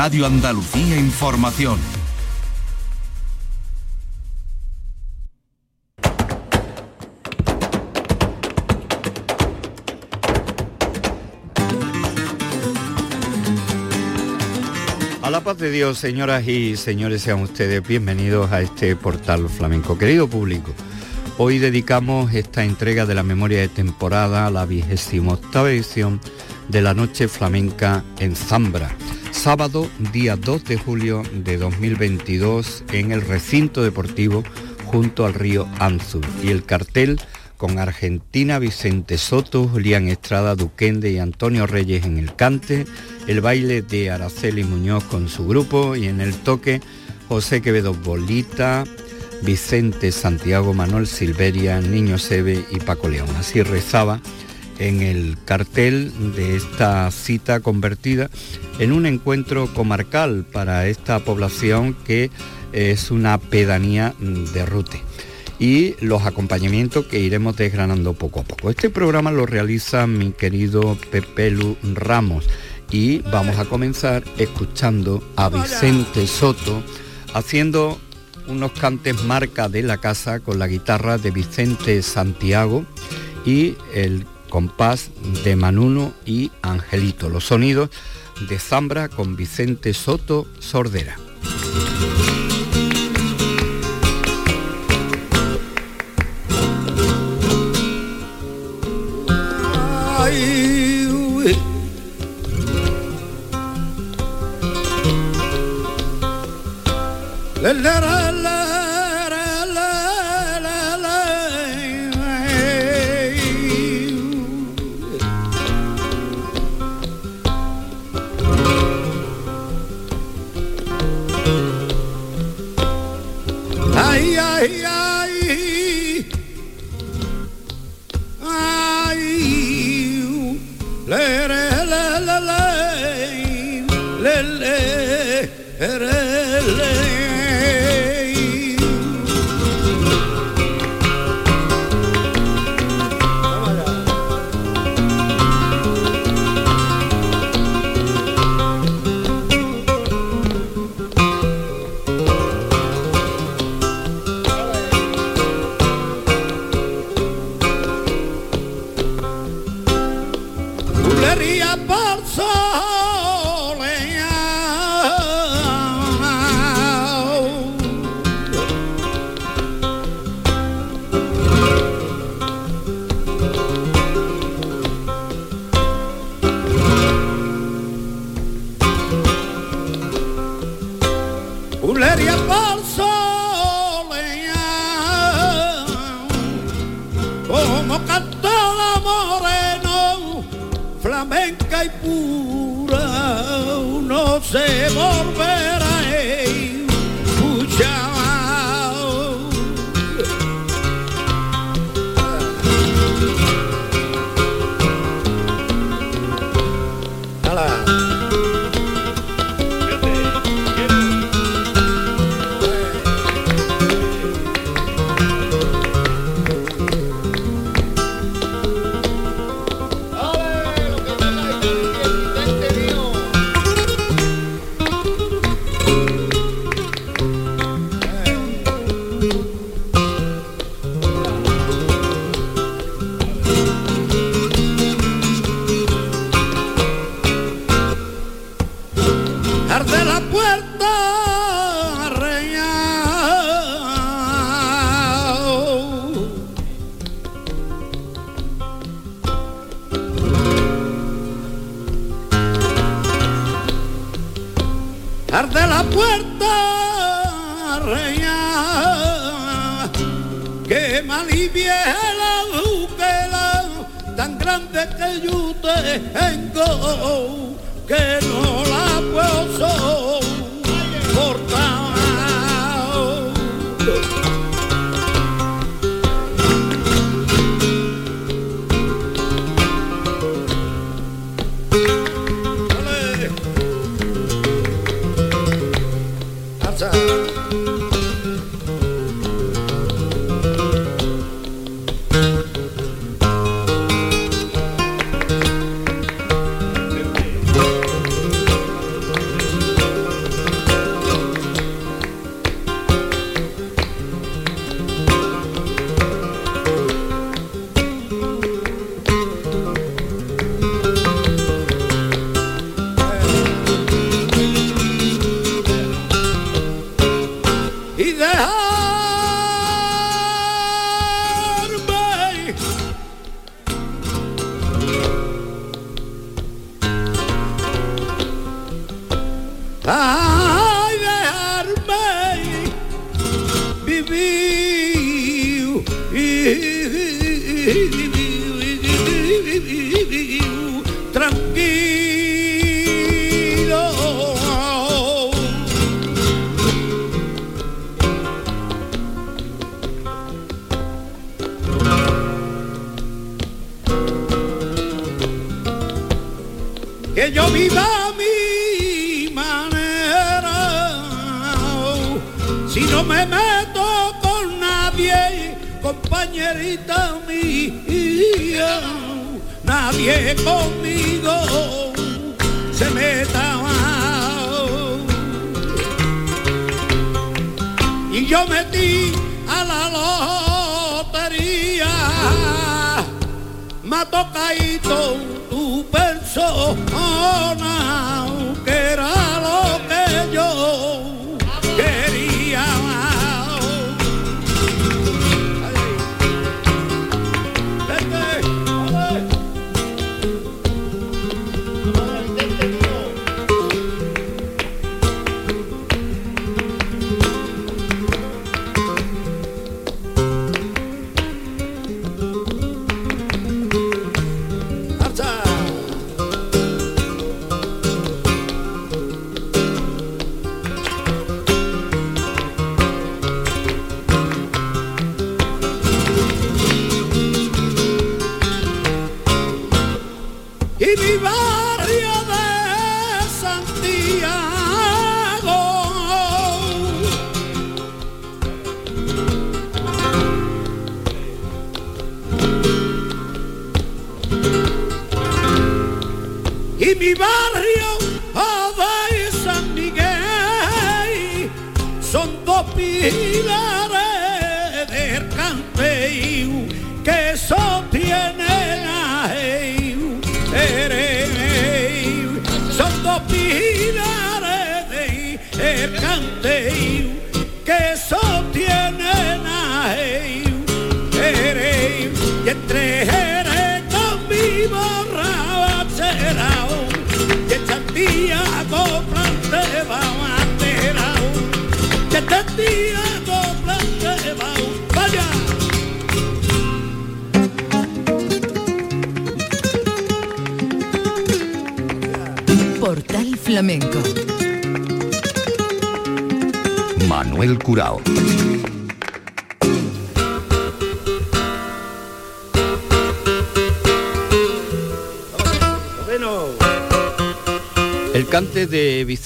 Radio Andalucía Información. A la paz de Dios, señoras y señores, sean ustedes bienvenidos a este portal flamenco. Querido público, hoy dedicamos esta entrega de la memoria de temporada a la vigésima octava edición de la Noche Flamenca en Zambra, sábado día 2 de julio de 2022 en el recinto deportivo junto al río Anzur y el cartel con Argentina, Vicente Soto, Julián Estrada, Duquende y Antonio Reyes en el cante, el baile de Araceli Muñoz con su grupo y en el toque José Quevedo Bolita, Vicente Santiago, Manuel Silveria, Niño Sebe y Paco León. Así rezaba en el cartel de esta cita convertida en un encuentro comarcal para esta población que es una pedanía de Rute. Y los acompañamientos que iremos desgranando poco a poco. Este programa lo realiza mi querido Pepe Lu Ramos. Y vamos a comenzar escuchando a Vicente Soto haciendo unos cantes marca de la casa con la guitarra de Vicente Santiago y el compás de Manuno y Angelito, los sonidos de Zambra con Vicente Soto Sordera.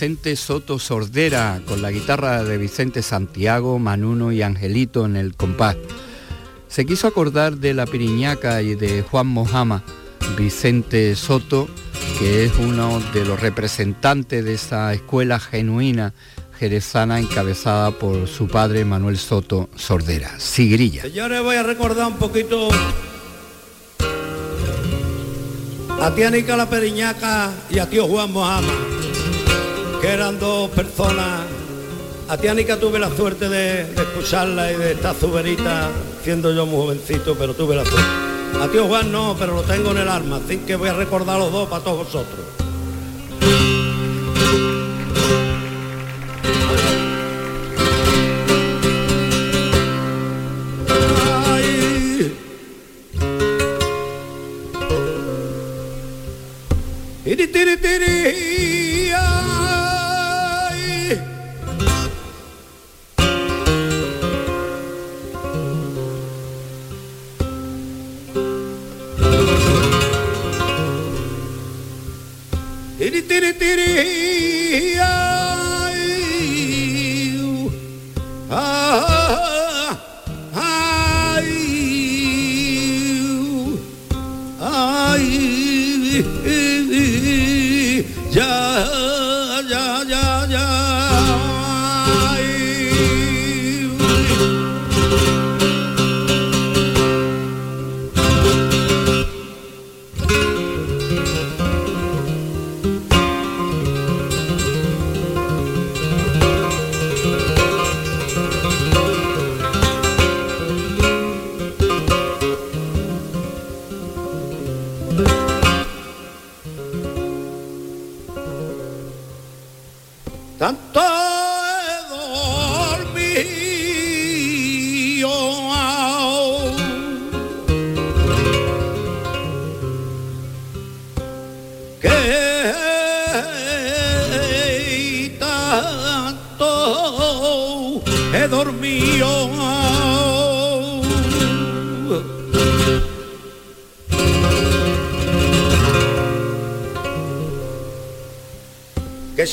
Vicente Soto Sordera con la guitarra de Vicente Santiago, Manuno y Angelito en el compás. Se quiso acordar de la Piriñaca y de Juan Mojama, Vicente Soto que es uno de los representantes de esa escuela genuina jerezana encabezada por su padre Manuel Soto Sordera, Sigrilla. Señores, voy a recordar un poquito a Tianica la Periñaca y a tío Juan Mojama, que eran dos personas. A Tiánica tuve la suerte de, de escucharla y de estar zuberita, siendo yo muy jovencito, pero tuve la suerte. A tío Juan no, pero lo tengo en el arma, así que voy a recordar los dos para todos vosotros. Ay.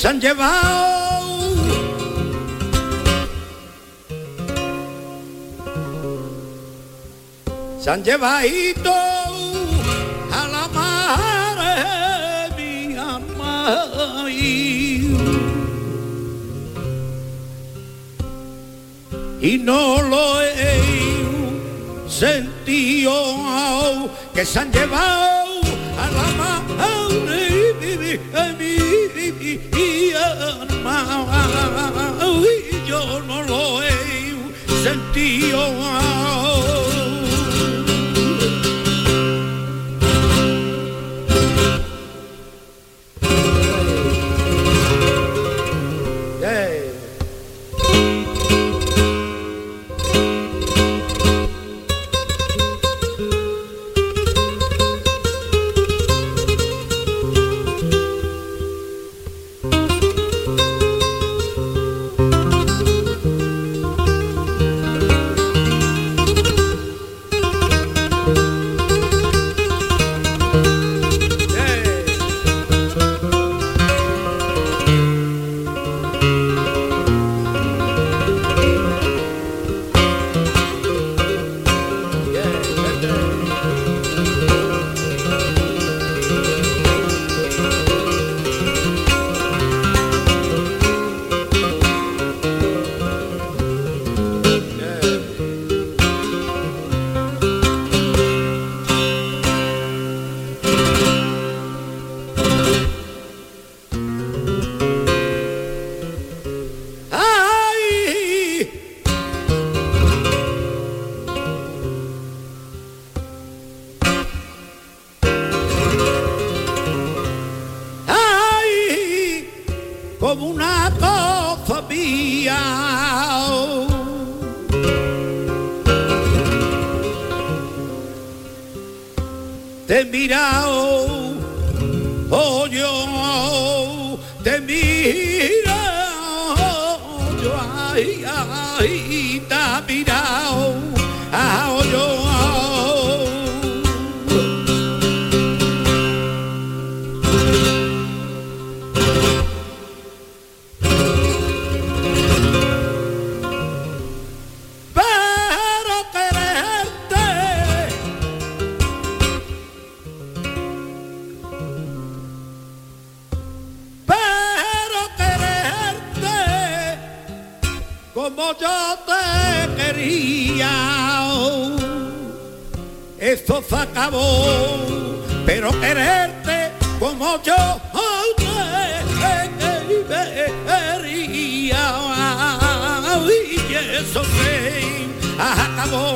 Se han llevado. Se han llevado a la madre mía y no lo he sentido que se han llevado a la madre mi alma y yo no lo he sentido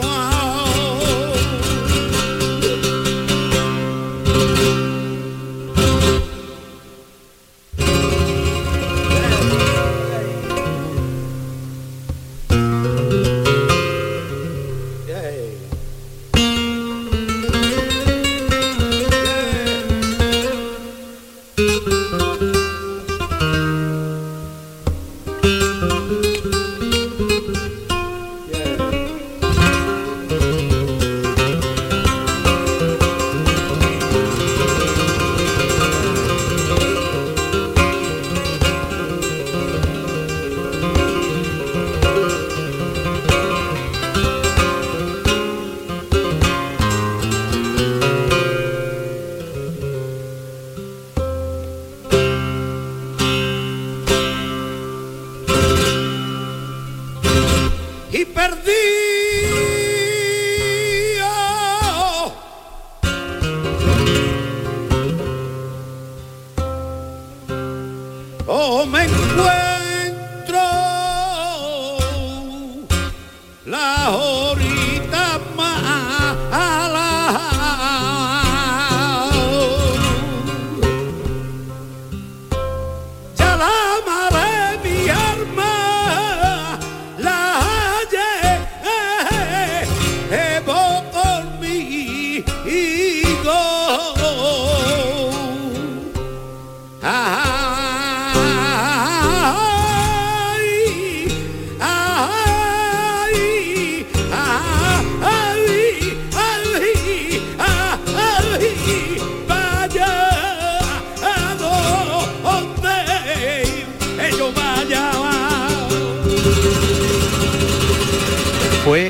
go.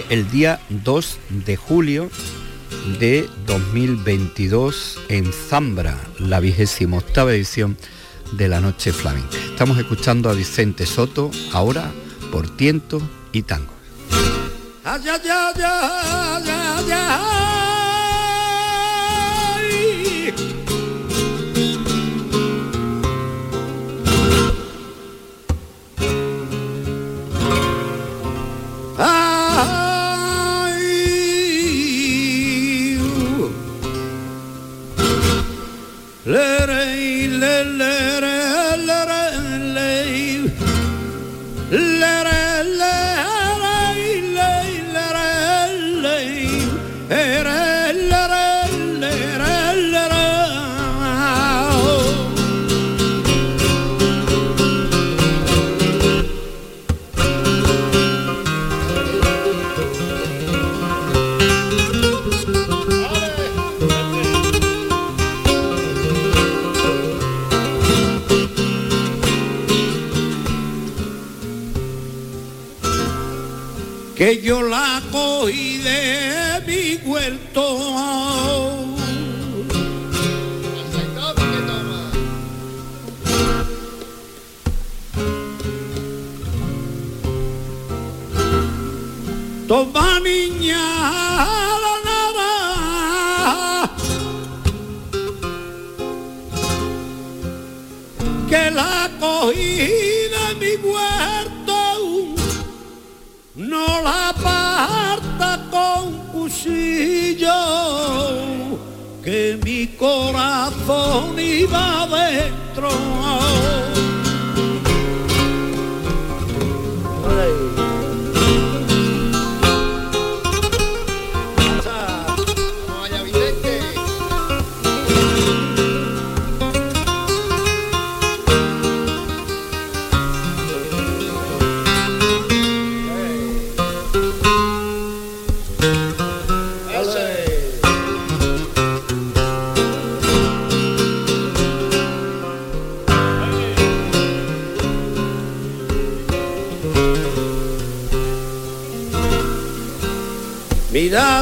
El día 2 de julio de 2022 en Zambra, la vigésima octava edición de la Noche Flamenca. Estamos escuchando a Vicente Soto ahora por tiento y Let que yo la cogí de mi huerto. Toma niña la nada que la cogí de mi huerto la parta con cuchillo, que mi corazón iba adentro.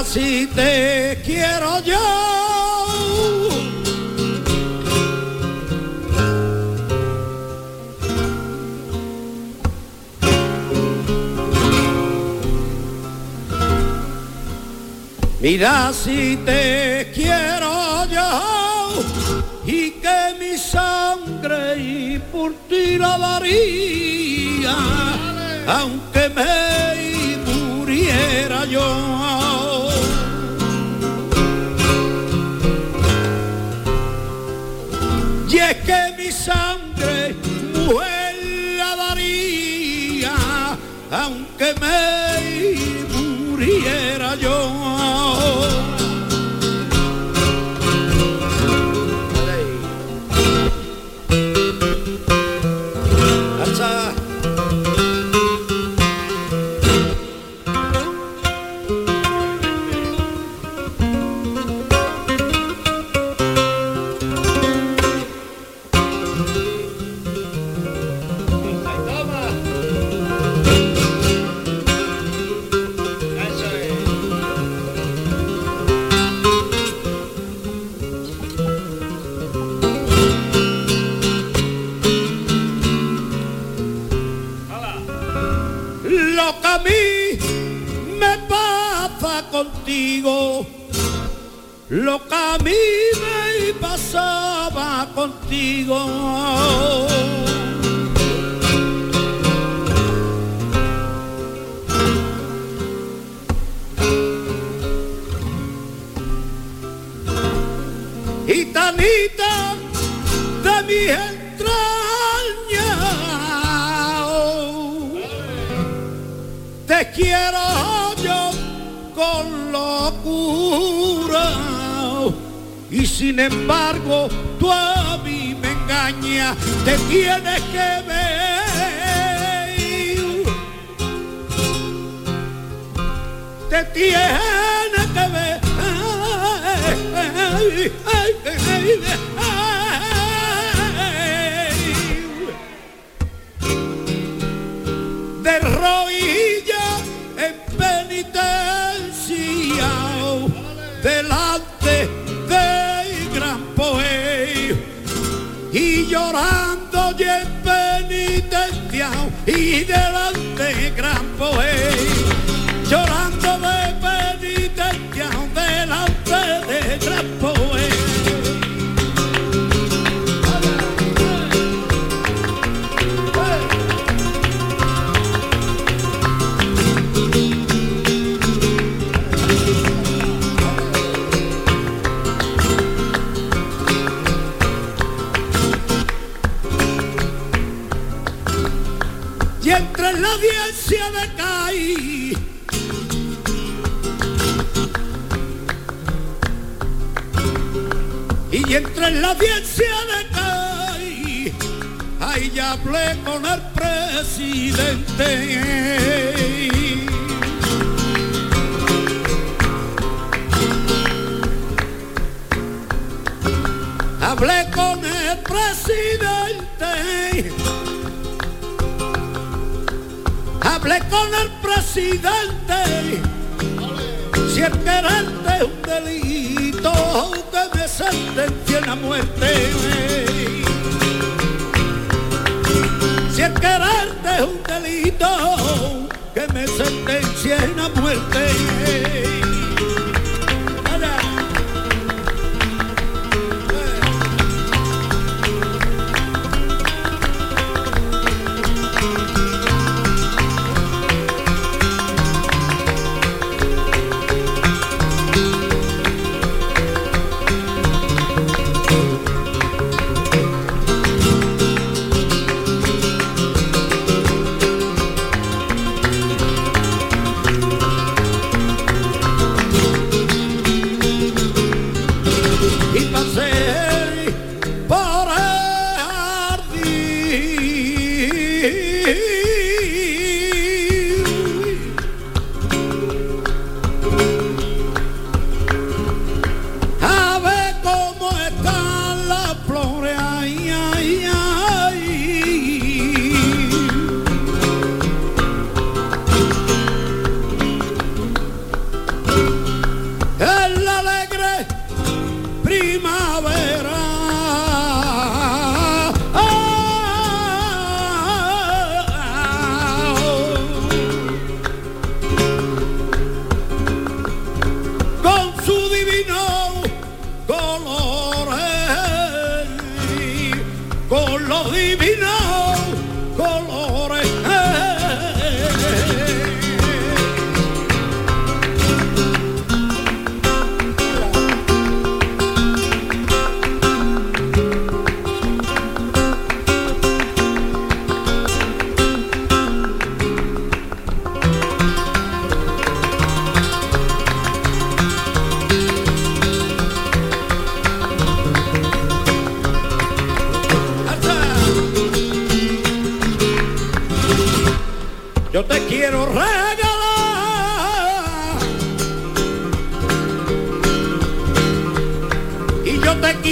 Si te quiero yo. Mira si te quiero yo y que mi sangre y por ti la daría, aunque me oye penitencia y delante gran poeta. Y entre la audiencia de Caí, ahí ya hablé con el presidente. Hablé con el presidente. Hablé con el presidente. Si el delito, que me sentencien a muerte. Si el quererte es un delito, que me sentencien a muerte.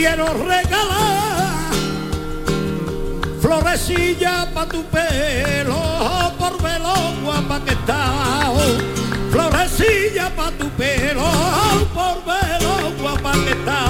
Quiero regalar florecilla pa tu pelo por velo guapa que está. Florecilla pa tu pelo por velo guapa que está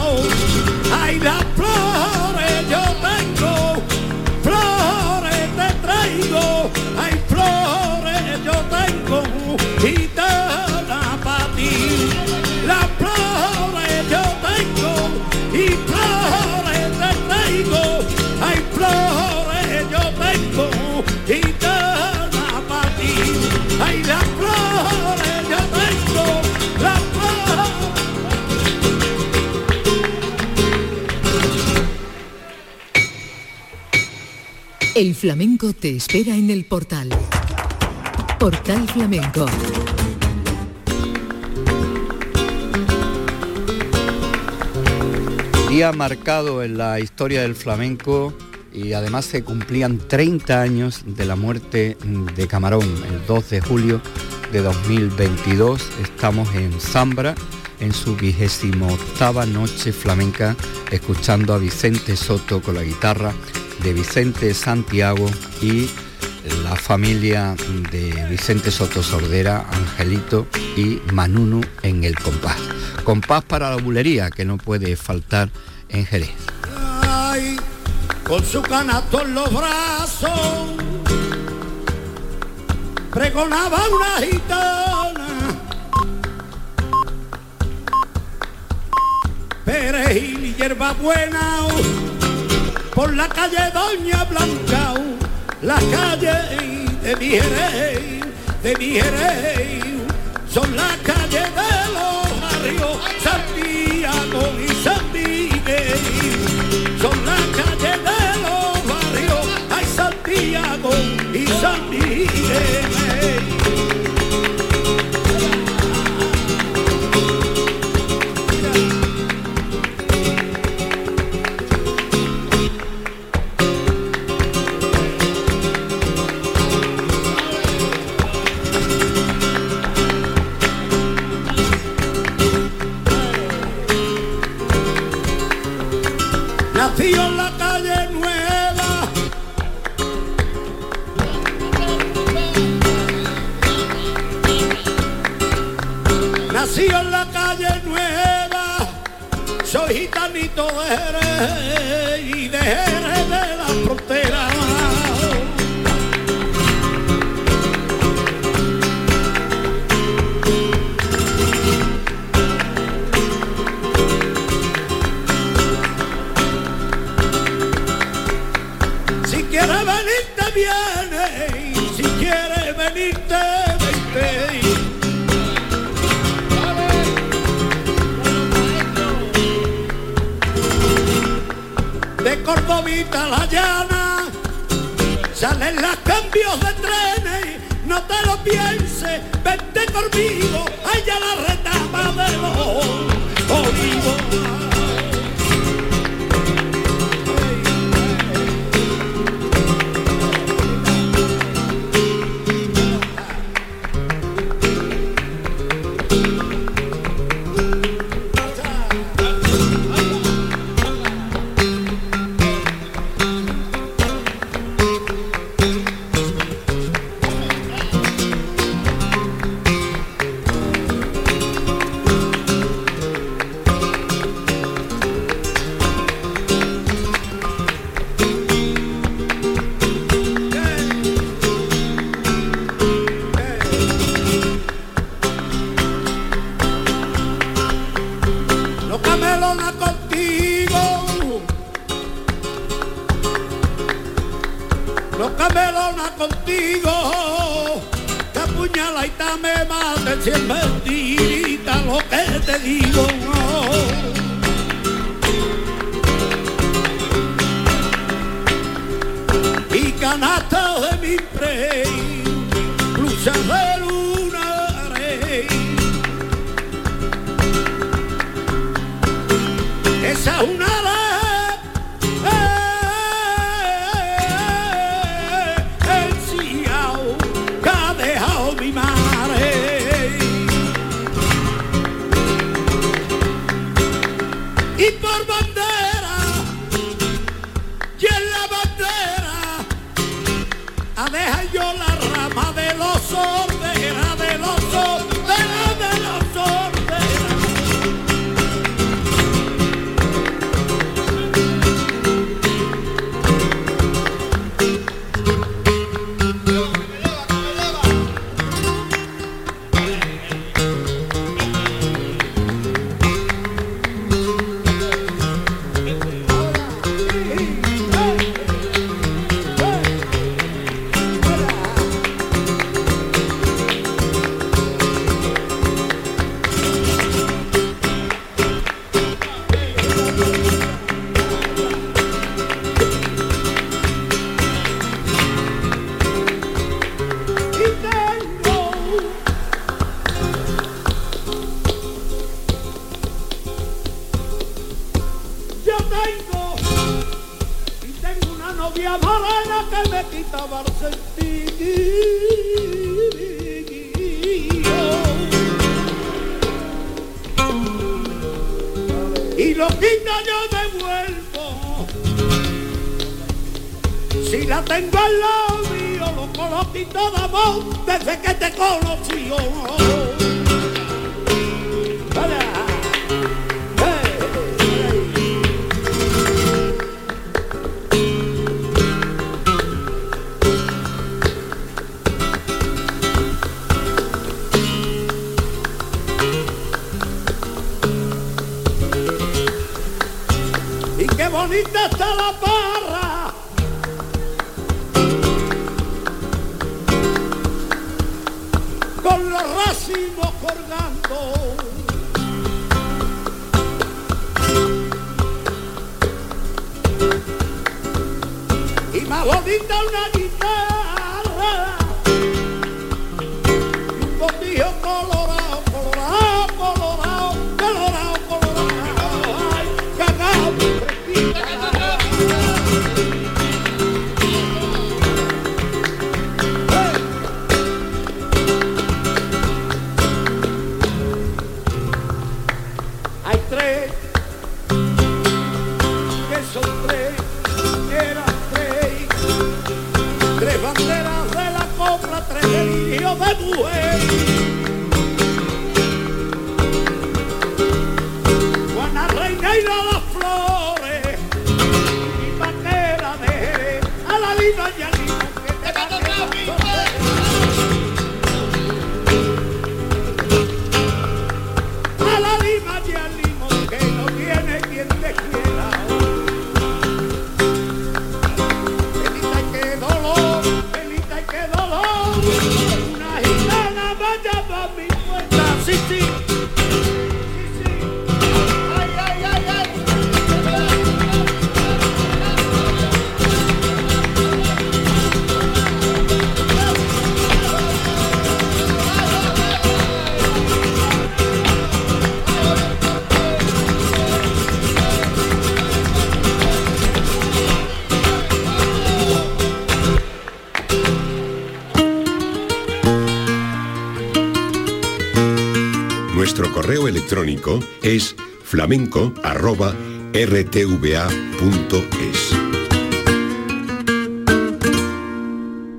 hay las flores yo tengo las flores El flamenco te espera en el portal. Portal Flamenco. Día marcado en la historia del flamenco y además se cumplían 30 años de la muerte de Camarón, el 2 de julio de 2022. Estamos en Zambra, en su vigésimo octava noche flamenca, escuchando a Vicente Soto con la guitarra de Vicente Santiago y la familia de Vicente Soto Sordera, Angelito y Manunu en el compás. Compás para la bulería que no puede faltar en Jerez con su canasto en los brazos, pregonaba una gitana, perejil y hierba buena, por la calle Doña Blanca, la calle de mi de mi son las calles de hey. la llana, salen los cambios de trenes, no te lo pienses, vente conmigo, allá la Y más una guitarra. flamenco@rtva.es.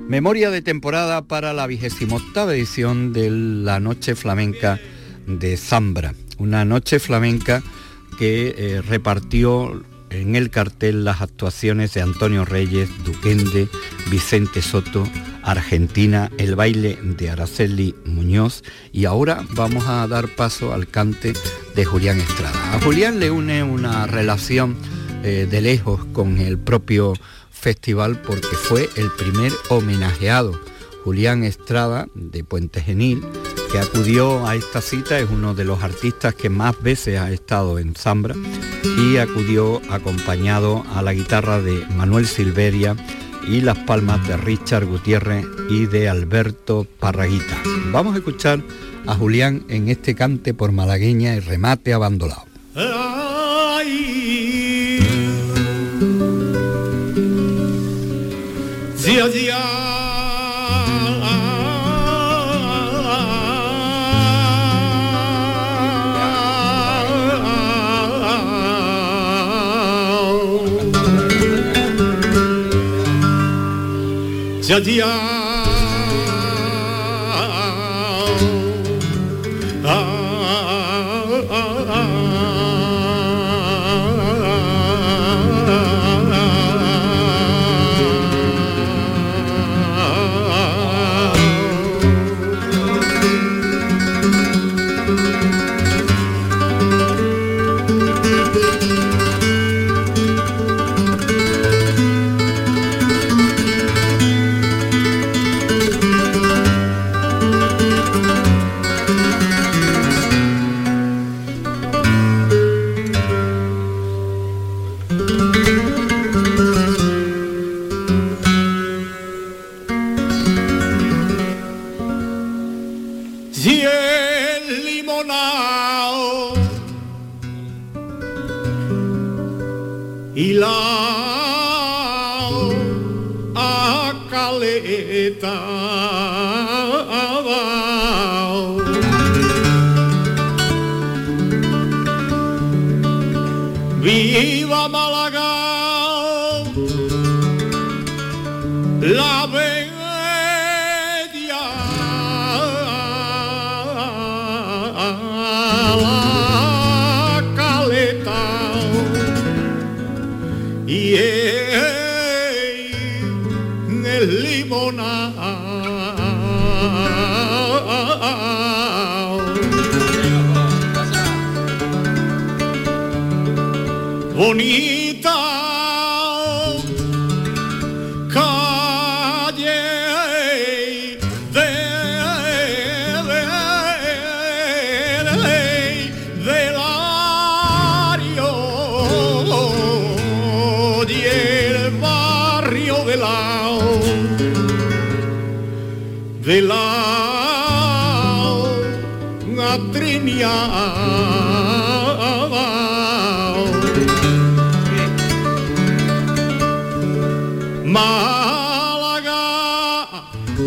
Memoria de temporada para la octava edición de la Noche Flamenca de Zambra. Una noche flamenca que eh, repartió en el cartel las actuaciones de Antonio Reyes, Duquende, Vicente Soto, Argentina, el baile de Araceli Muñoz y ahora vamos a dar paso al cante de Julián Estrada. A Julián le une una relación eh, de lejos con el propio festival porque fue el primer homenajeado. Julián Estrada de Puente Genil, que acudió a esta cita, es uno de los artistas que más veces ha estado en Zambra y acudió acompañado a la guitarra de Manuel Silveria y las palmas de Richard Gutiérrez y de Alberto Parraguita. Vamos a escuchar a Julián en este cante por malagueña y remate abandonado. Allá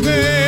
They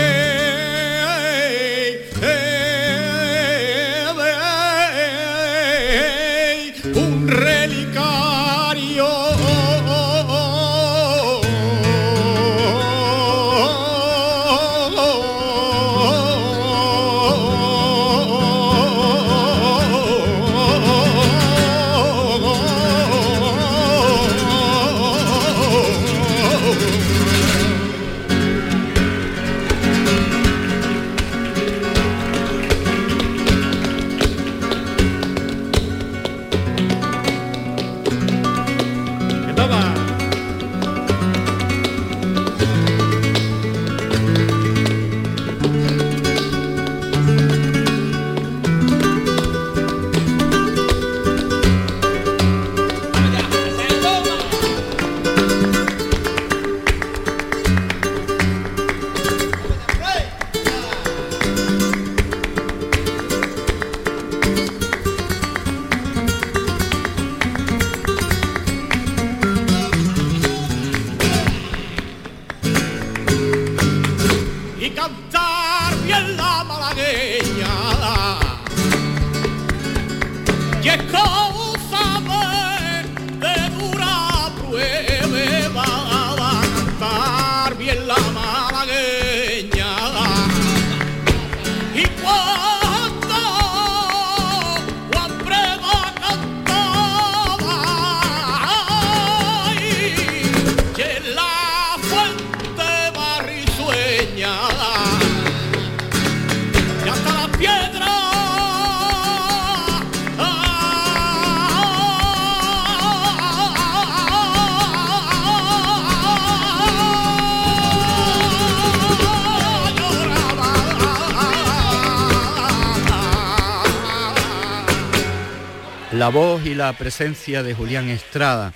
la voz y la presencia de Julián Estrada,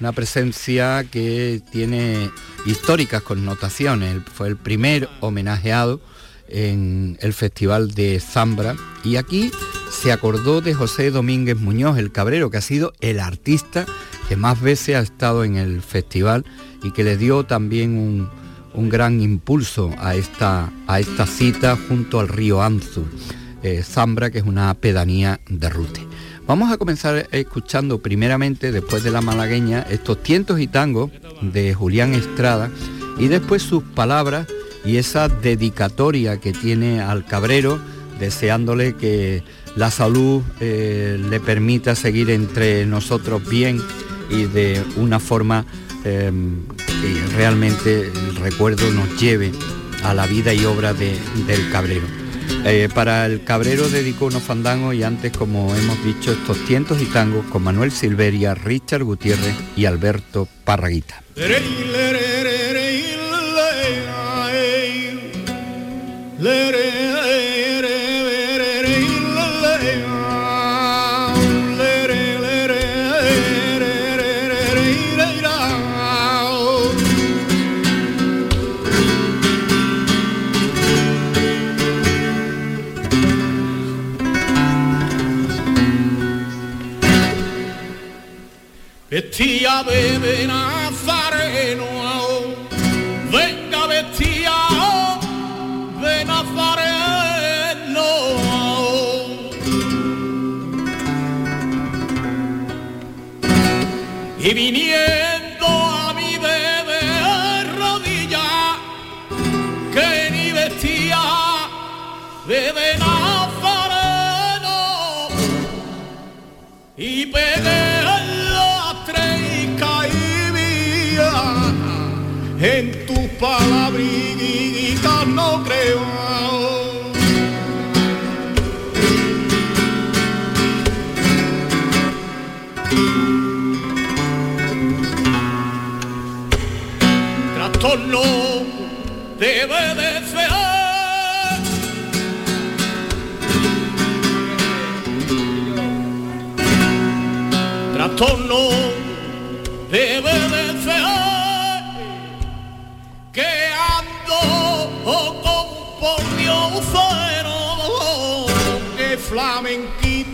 una presencia que tiene históricas connotaciones. Fue el primer homenajeado en el Festival de Zambra y aquí se acordó de José Domínguez Muñoz, el cabrero, que ha sido el artista que más veces ha estado en el festival y que le dio también un, gran impulso a esta, a esta cita junto al río Anzu, eh, Zambra, que es una pedanía de Rute. Vamos a comenzar escuchando primeramente, después de la malagueña, estos tientos y tangos de Julián Estrada y después sus palabras y esa dedicatoria que tiene al cabrero, deseándole que la salud eh, le permita seguir entre nosotros bien y de una forma em, que realmente el recuerdo nos lleve a la vida y obra del cabrero. Eh, para el Cabrero dedicó unos fandangos y antes, como hemos dicho, estos tientos y tangos con Manuel Silveria, Richard Gutiérrez y Alberto Parraguita. Vestía bebé en azareno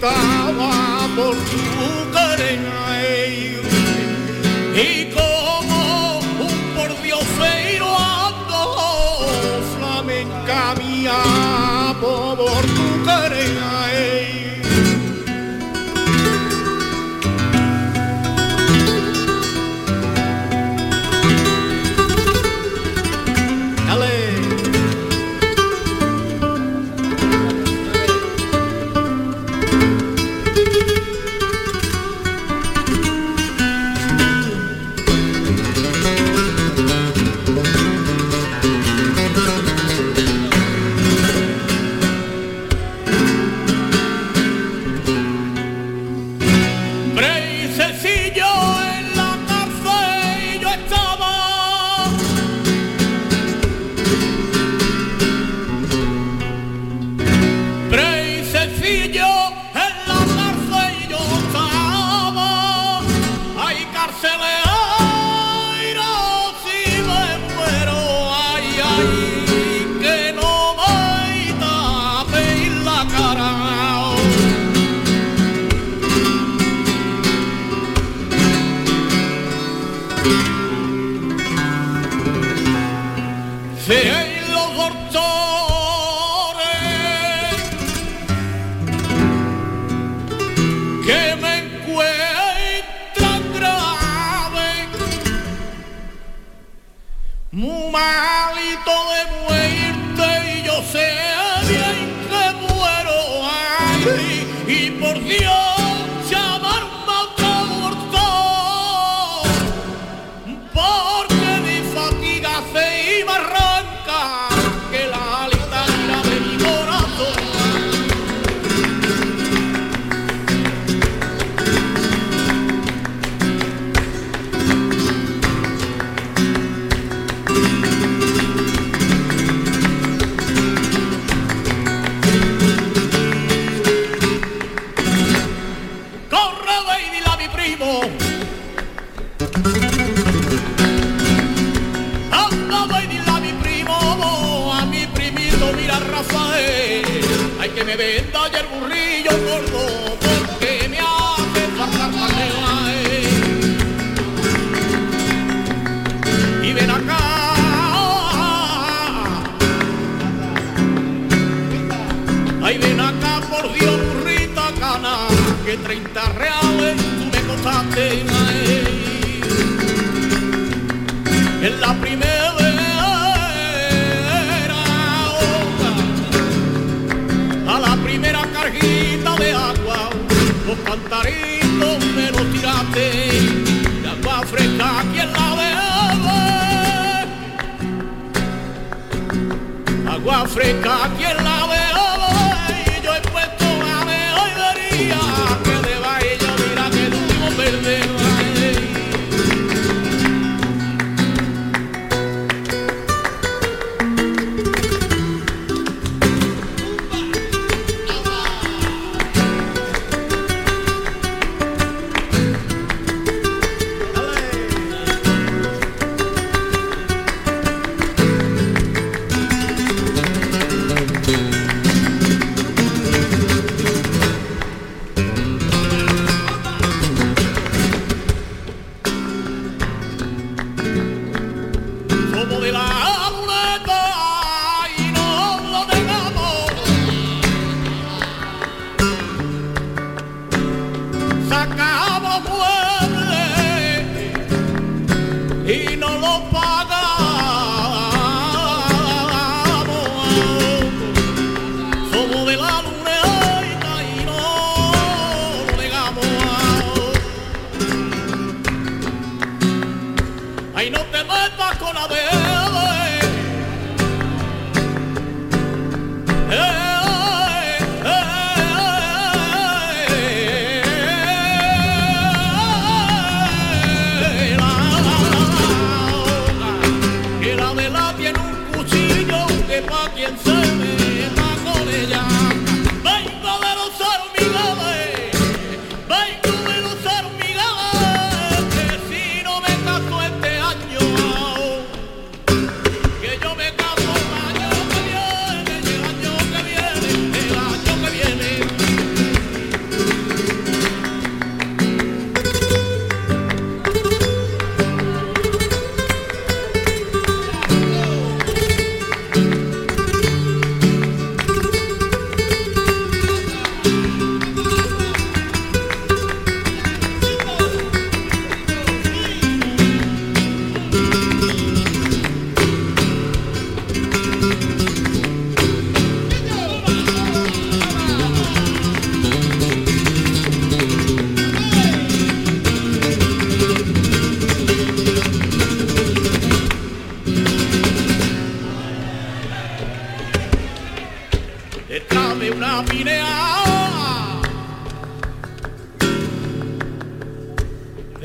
goodbye.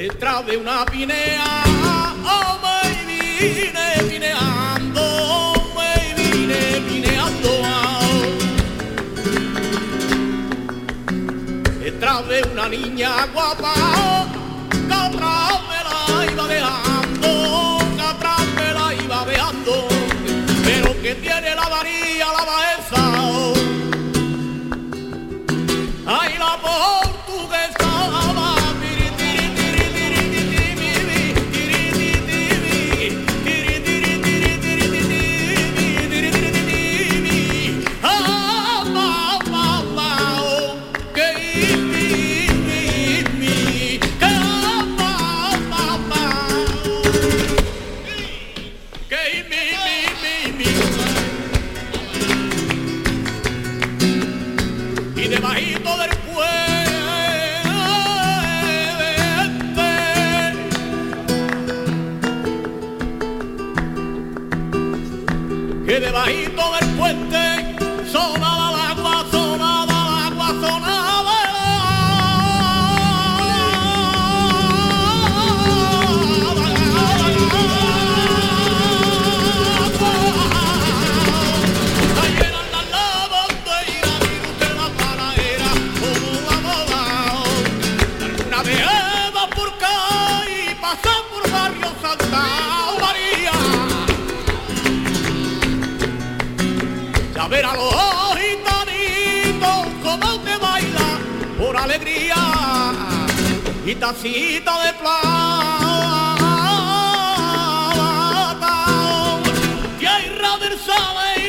Detrás de una pinea, oh, me vine pineando, me vine pineando. Detrás de una niña guapa, que atrás me la iba dejando, por alegría y tacita de plata. Tierra del Sabeiro,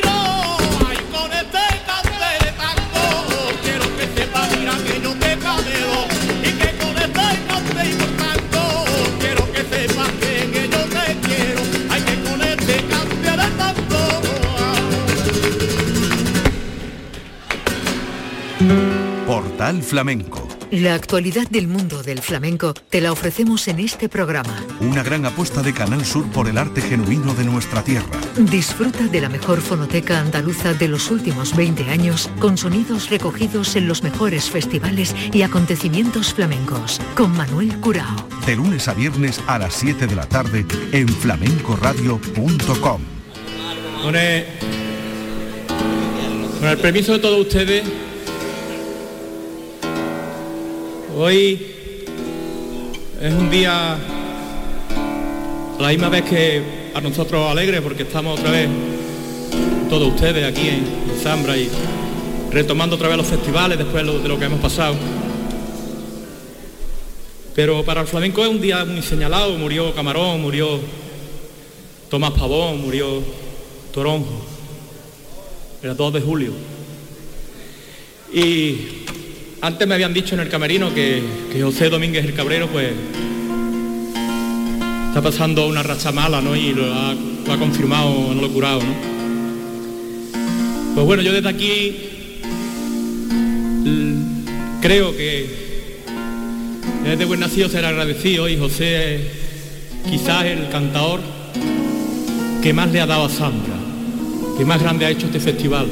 Portal Flamenco. La actualidad del mundo del flamenco te la ofrecemos en este programa. Una gran apuesta de Canal Sur por el arte genuino de nuestra tierra. Disfruta de la mejor fonoteca andaluza de los últimos 20 años con sonidos recogidos en los mejores festivales y acontecimientos flamencos con Manuel Curao. De lunes a viernes a las 7 de la tarde en flamencoradio.com. Con el, con el permiso de todos ustedes, hoy es un día la misma vez que a nosotros alegre porque estamos otra vez todos ustedes aquí en, Zambra y retomando otra vez los festivales después de lo, que hemos pasado. Pero para el flamenco es un día muy señalado, murió Camarón, murió Tomás Pavón, murió Toronjo, era 2 de julio. Y antes me habían dicho en el camerino que, José Domínguez el Cabrero pues está pasando una racha mala, ¿no? Y lo ha, confirmado, no lo ha curado, ¿no? Pues bueno, yo desde aquí creo que es de buen nacido ser agradecido y José es quizás el cantador que más le ha dado a Zambra, que más grande ha hecho este festival.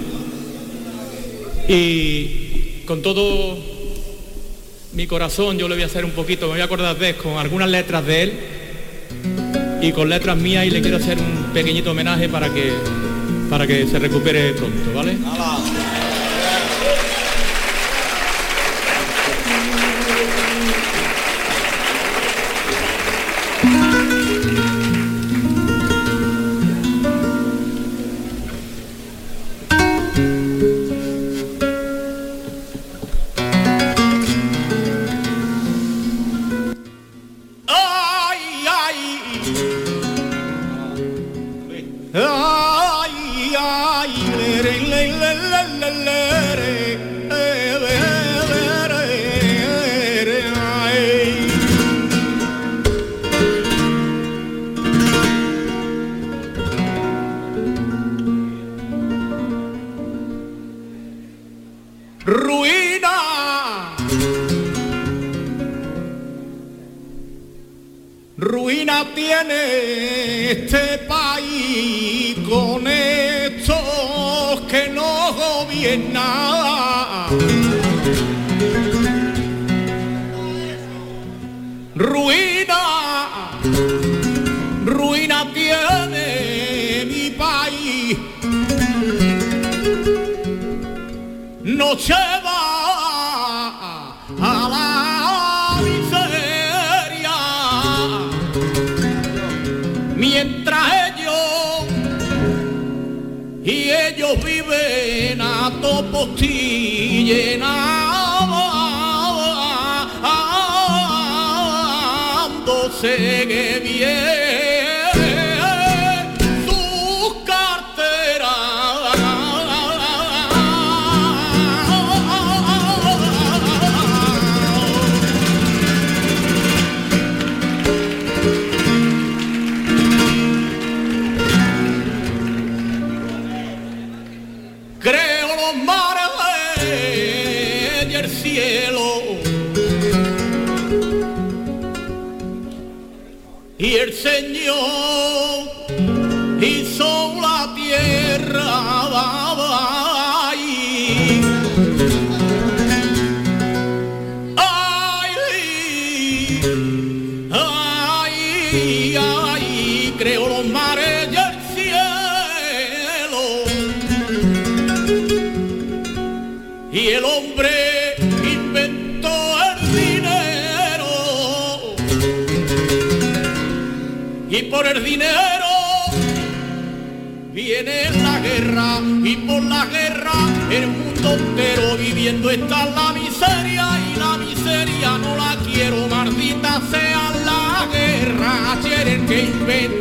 Y con todo mi corazón yo le voy a hacer un poquito, me voy a acordar de él con algunas letras de él y con letras mías y le quiero hacer un pequeñito homenaje para que para que se recupere pronto, ¿vale? ti. por el dinero. Viene la guerra y por la guerra el mundo entero viviendo está la miseria y la miseria no la quiero, maldita sea la guerra, quieren que inventen